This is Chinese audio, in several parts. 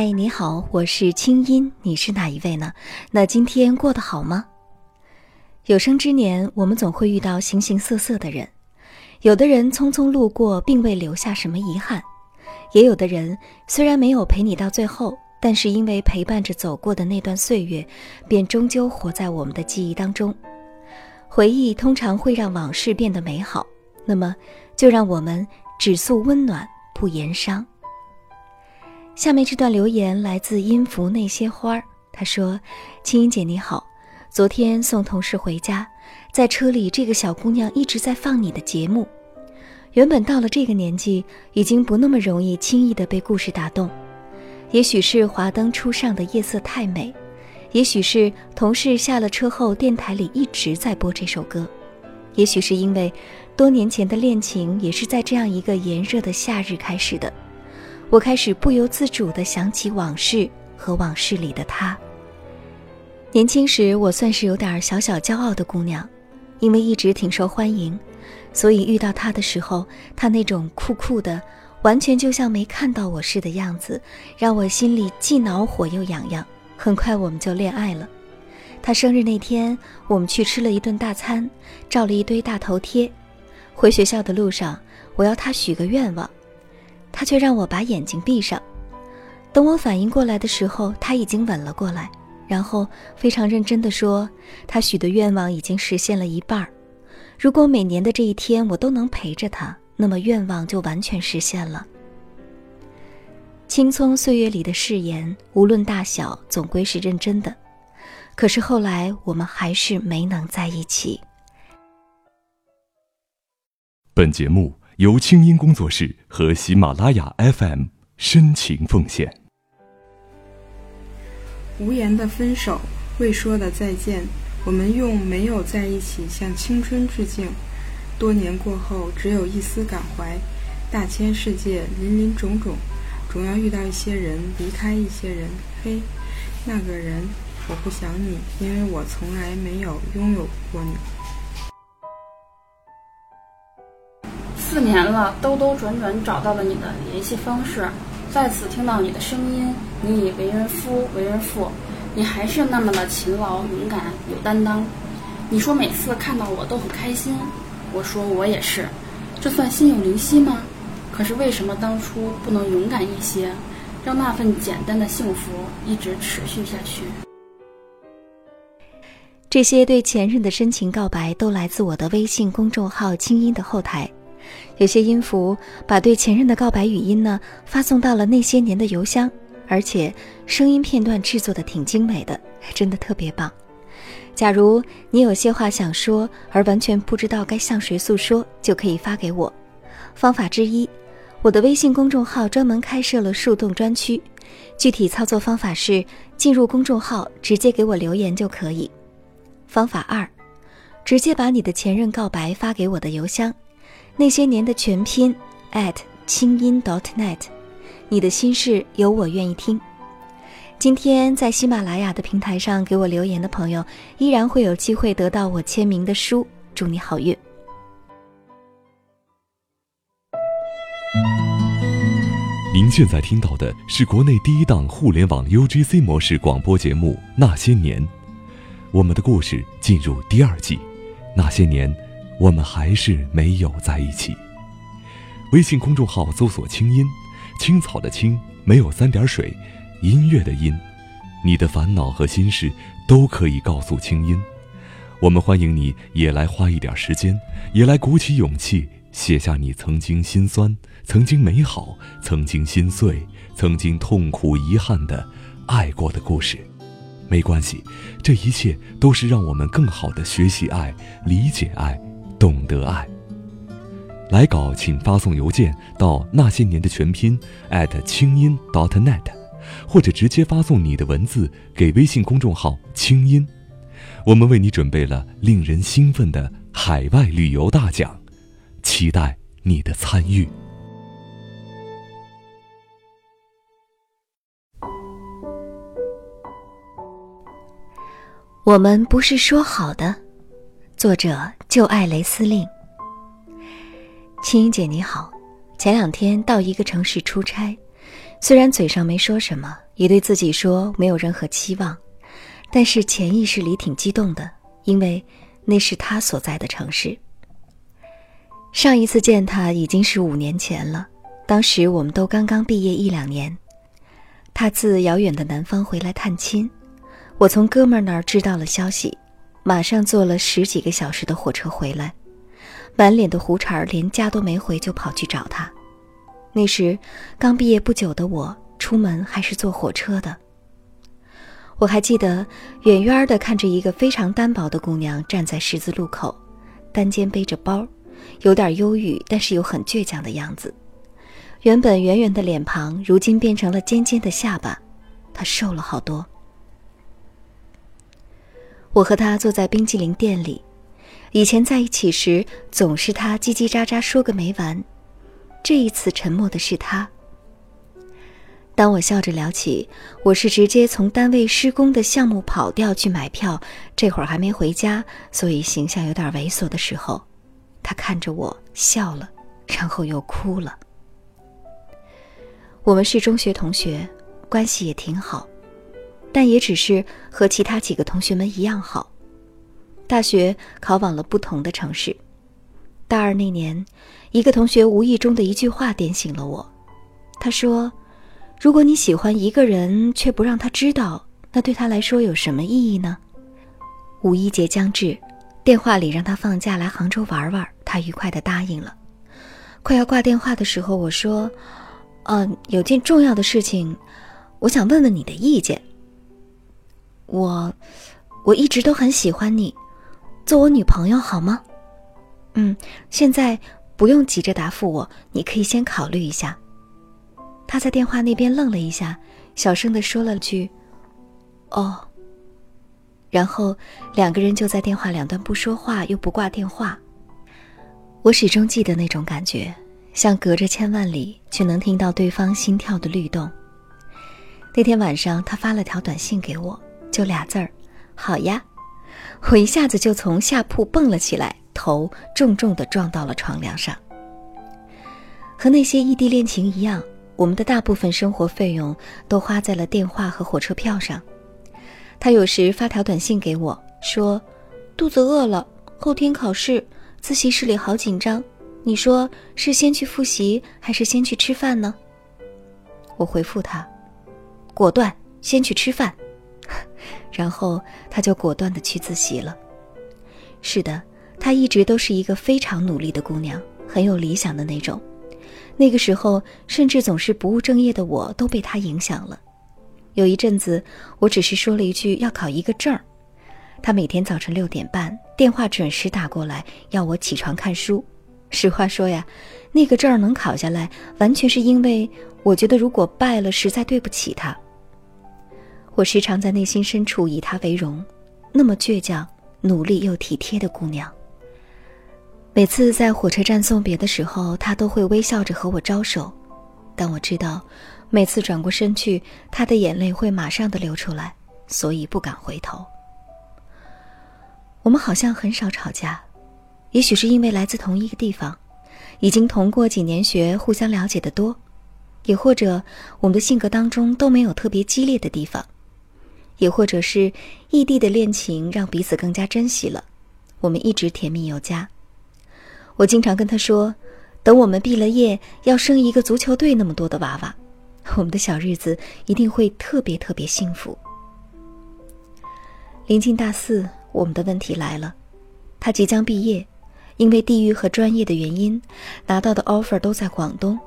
嗨，你好，我是清音，你是哪一位呢？那今天过得好吗？有生之年，我们总会遇到形形色色的人，有的人匆匆路过，并未留下什么遗憾；也有的人虽然没有陪你到最后，但是因为陪伴着走过的那段岁月，便终究活在我们的记忆当中。回忆通常会让往事变得美好，那么就让我们只诉温暖，不言伤。下面这段留言来自音符那些花儿。他说：“青音姐你好，昨天送同事回家，在车里，这个小姑娘一直在放你的节目。原本到了这个年纪，已经不那么容易轻易的被故事打动。也许是华灯初上的夜色太美，也许是同事下了车后，电台里一直在播这首歌，也许是因为多年前的恋情也是在这样一个炎热的夏日开始的。”我开始不由自主地想起往事和往事里的他。年轻时，我算是有点小小骄傲的姑娘，因为一直挺受欢迎，所以遇到他的时候，他那种酷酷的，完全就像没看到我似的样子，让我心里既恼火又痒痒。很快我们就恋爱了。他生日那天，我们去吃了一顿大餐，照了一堆大头贴。回学校的路上，我要他许个愿望。他却让我把眼睛闭上，等我反应过来的时候，他已经吻了过来，然后非常认真地说：“他许的愿望已经实现了一半儿，如果每年的这一天我都能陪着他，那么愿望就完全实现了。”青葱岁月里的誓言，无论大小，总归是认真的。可是后来，我们还是没能在一起。本节目。由清音工作室和喜马拉雅 FM 深情奉献。无言的分手，未说的再见，我们用没有在一起向青春致敬。多年过后，只有一丝感怀。大千世界，林林种种，总要遇到一些人，离开一些人。嘿，那个人，我不想你，因为我从来没有拥有过你。四年了，兜兜转转找到了你的联系方式，再次听到你的声音。你已为人夫，为人父，你还是那么的勤劳、勇敢、有担当。你说每次看到我都很开心，我说我也是，这算心有灵犀吗？可是为什么当初不能勇敢一些，让那份简单的幸福一直持续下去？这些对前任的深情告白，都来自我的微信公众号“清音”的后台。有些音符把对前任的告白语音呢发送到了那些年的邮箱，而且声音片段制作的挺精美的，真的特别棒。假如你有些话想说，而完全不知道该向谁诉说，就可以发给我。方法之一，我的微信公众号专门开设了树洞专区，具体操作方法是进入公众号直接给我留言就可以。方法二，直接把你的前任告白发给我的邮箱。那些年的全拼 at 清音 dot net，你的心事有我愿意听。今天在喜马拉雅的平台上给我留言的朋友，依然会有机会得到我签名的书。祝你好运。您现在听到的是国内第一档互联网 UGC 模式广播节目《那些年》，我们的故事进入第二季，《那些年》。我们还是没有在一起。微信公众号搜索“清音青草”的“青”，没有三点水，音乐的“音”。你的烦恼和心事都可以告诉清音。我们欢迎你也来花一点时间，也来鼓起勇气写下你曾经心酸、曾经美好、曾经心碎、曾经痛苦、遗憾的爱过的故事。没关系，这一切都是让我们更好的学习爱、理解爱。懂得爱。来稿请发送邮件到那些年的全拼 at 清音 dot net，或者直接发送你的文字给微信公众号清音。我们为你准备了令人兴奋的海外旅游大奖，期待你的参与。我们不是说好的。作者就爱雷司令。青音姐你好，前两天到一个城市出差，虽然嘴上没说什么，也对自己说没有任何期望，但是潜意识里挺激动的，因为那是他所在的城市。上一次见他已经是五年前了，当时我们都刚刚毕业一两年。他自遥远的南方回来探亲，我从哥们儿那儿知道了消息，马上坐了十几个小时的火车回来，满脸的胡茬儿，连家都没回就跑去找他。那时刚毕业不久的我，出门还是坐火车的。我还记得远远的看着一个非常单薄的姑娘站在十字路口，单肩背着包。有点忧郁，但是又很倔强的样子。原本圆圆的脸庞，如今变成了尖尖的下巴。她瘦了好多。我和他坐在冰激凌店里，以前在一起时，总是他叽叽喳喳说个没完。这一次沉默的是他。当我笑着聊起我是直接从单位施工的项目跑掉去买票，这会儿还没回家，所以形象有点猥琐的时候。他看着我笑了，然后又哭了。我们是中学同学，关系也挺好，但也只是和其他几个同学们一样好。大学考往了不同的城市。大二那年，一个同学无意中的一句话点醒了我。他说：“如果你喜欢一个人却不让他知道，那对他来说有什么意义呢？”五一节将至。电话里让他放假来杭州玩玩，他愉快的答应了。快要挂电话的时候，我说：“嗯，有件重要的事情，我想问问你的意见。我，我一直都很喜欢你，做我女朋友好吗？”嗯，现在不用急着答复我，你可以先考虑一下。他在电话那边愣了一下，小声的说了句：“哦。”然后两个人就在电话两端不说话，又不挂电话。我始终记得那种感觉，像隔着千万里，却能听到对方心跳的律动。那天晚上，他发了条短信给我，就俩字儿：“好呀。”我一下子就从下铺蹦了起来，头重重的撞到了床梁上。和那些异地恋情一样，我们的大部分生活费用都花在了电话和火车票上。他有时发条短信给我，说：“肚子饿了，后天考试，自习室里好紧张，你说是先去复习还是先去吃饭呢？”我回复他：“果断，先去吃饭。”然后他就果断的去自习了。是的，她一直都是一个非常努力的姑娘，很有理想的那种。那个时候，甚至总是不务正业的我都被她影响了。有一阵子，我只是说了一句要考一个证儿，她每天早晨六点半电话准时打过来，要我起床看书。实话说呀，那个证儿能考下来，完全是因为我觉得如果败了，实在对不起她。我时常在内心深处以她为荣，那么倔强、努力又体贴的姑娘。每次在火车站送别的时候，她都会微笑着和我招手，但我知道。每次转过身去，她的眼泪会马上的流出来，所以不敢回头。我们好像很少吵架，也许是因为来自同一个地方，已经同过几年学，互相了解的多，也或者我们的性格当中都没有特别激烈的地方，也或者是异地的恋情让彼此更加珍惜了，我们一直甜蜜有加。我经常跟他说，等我们毕了业，要生一个足球队那么多的娃娃。我们的小日子一定会特别特别幸福。临近大四，我们的问题来了，他即将毕业，因为地域和专业的原因，拿到的 offer 都在广东，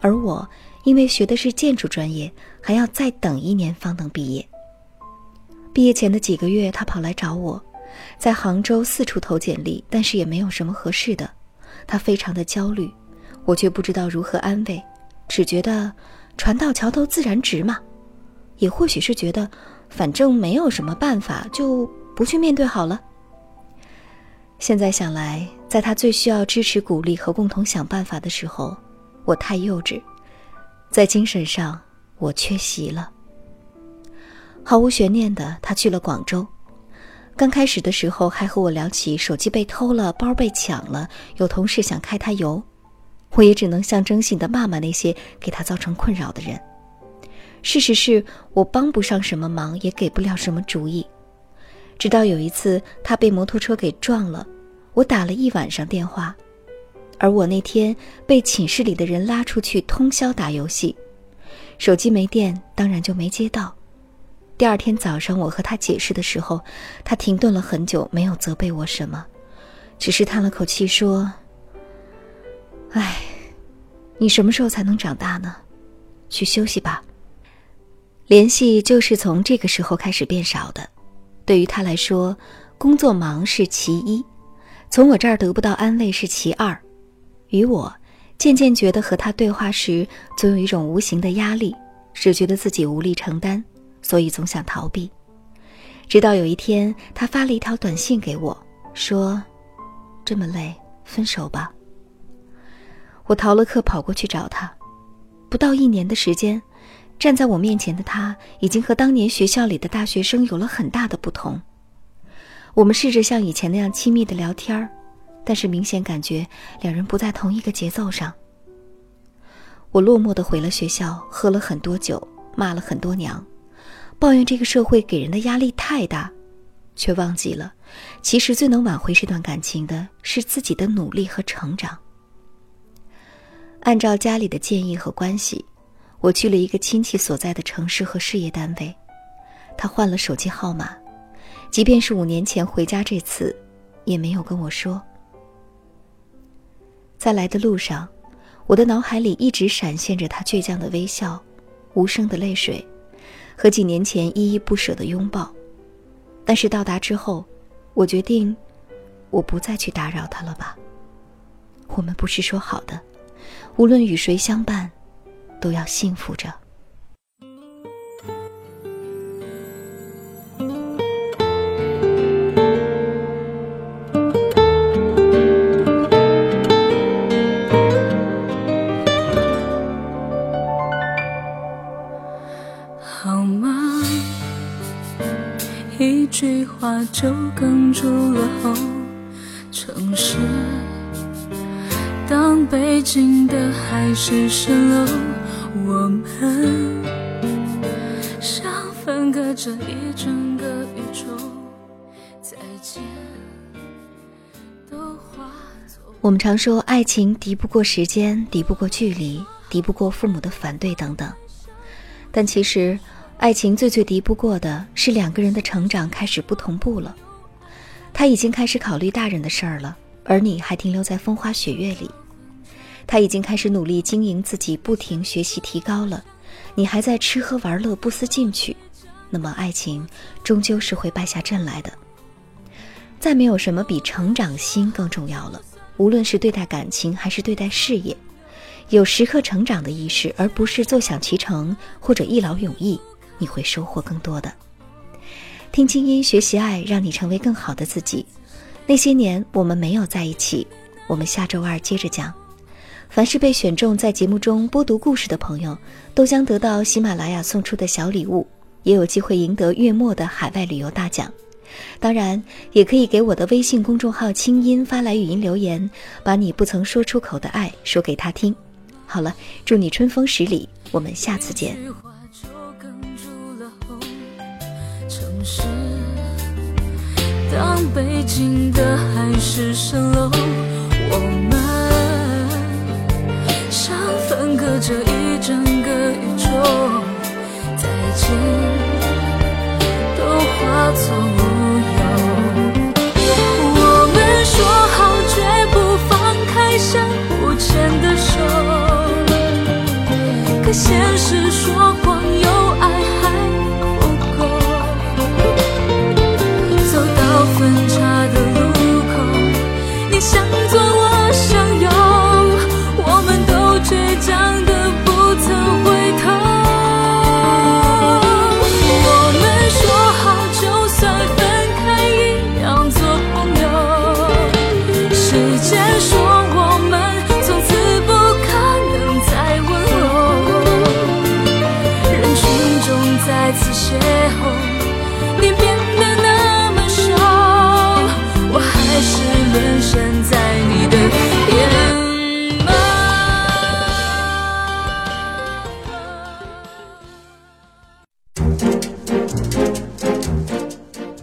而我因为学的是建筑专业，还要再等一年方能毕业。毕业前的几个月，他跑来找我，在杭州四处投简历，但是也没有什么合适的，他非常的焦虑，我却不知道如何安慰，只觉得。船到桥头自然直嘛，也或许是觉得，反正没有什么办法，就不去面对好了。现在想来，在他最需要支持、鼓励和共同想办法的时候，我太幼稚，在精神上我缺席了。毫无悬念的，他去了广州。刚开始的时候，还和我聊起手机被偷了、包被抢了，有同事想开他油。我也只能象征性的骂骂那些给他造成困扰的人。事实是我帮不上什么忙，也给不了什么主意。直到有一次，他被摩托车给撞了，我打了一晚上电话，而我那天被寝室里的人拉出去通宵打游戏，手机没电，当然就没接到。第二天早上，我和他解释的时候，他停顿了很久，没有责备我什么，只是叹了口气说：“唉，你什么时候才能长大呢？去休息吧。”联系就是从这个时候开始变少的。对于他来说，工作忙是其一，从我这儿得不到安慰是其二。与我，渐渐觉得和他对话时总有一种无形的压力，只觉得自己无力承担，所以总想逃避。直到有一天，他发了一条短信给我，说：“这么累，分手吧。”我逃了课跑过去找他，不到一年的时间。站在我面前的他，已经和当年学校里的大学生有了很大的不同。我们试着像以前那样亲密的聊天儿，但是明显感觉两人不在同一个节奏上。我落寞的回了学校，喝了很多酒，骂了很多娘，抱怨这个社会给人的压力太大，却忘记了，其实最能挽回这段感情的是自己的努力和成长。按照家里的建议和关系。我去了一个亲戚所在的城市和事业单位，他换了手机号码，即便是五年前回家这次，也没有跟我说。在来的路上，我的脑海里一直闪现着他倔强的微笑、无声的泪水，和几年前依依不舍的拥抱。但是到达之后，我决定，我不再去打扰他了吧。我们不是说好的，无论与谁相伴。都要幸福着。就哽住了喉。城市，当北京的海市蜃楼。我们像分隔着一整个宇宙，再见都化作。我们常说爱情敌不过时间，敌不过距离，敌不过父母的反对等等。但其实，爱情最最敌不过的是两个人的成长开始不同步了。他已经开始考虑大人的事儿了，而你还停留在风花雪月里。他已经开始努力经营自己，不停学习提高了，你还在吃喝玩乐不思进取，那么爱情终究是会败下阵来的。再没有什么比成长心更重要了，无论是对待感情还是对待事业，有时刻成长的意识，而不是坐享其成或者一劳永逸，你会收获更多的。听清音，学习爱，让你成为更好的自己。那些年我们没有在一起，我们下周二接着讲。凡是被选中在节目中播读故事的朋友，都将得到喜马拉雅送出的小礼物，也有机会赢得月末的海外旅游大奖。当然，也可以给我的微信公众号“清音”发来语音留言，把你不曾说出口的爱说给他听。好了，祝你春风十里，我们下次见。是当背景的海市蜃楼，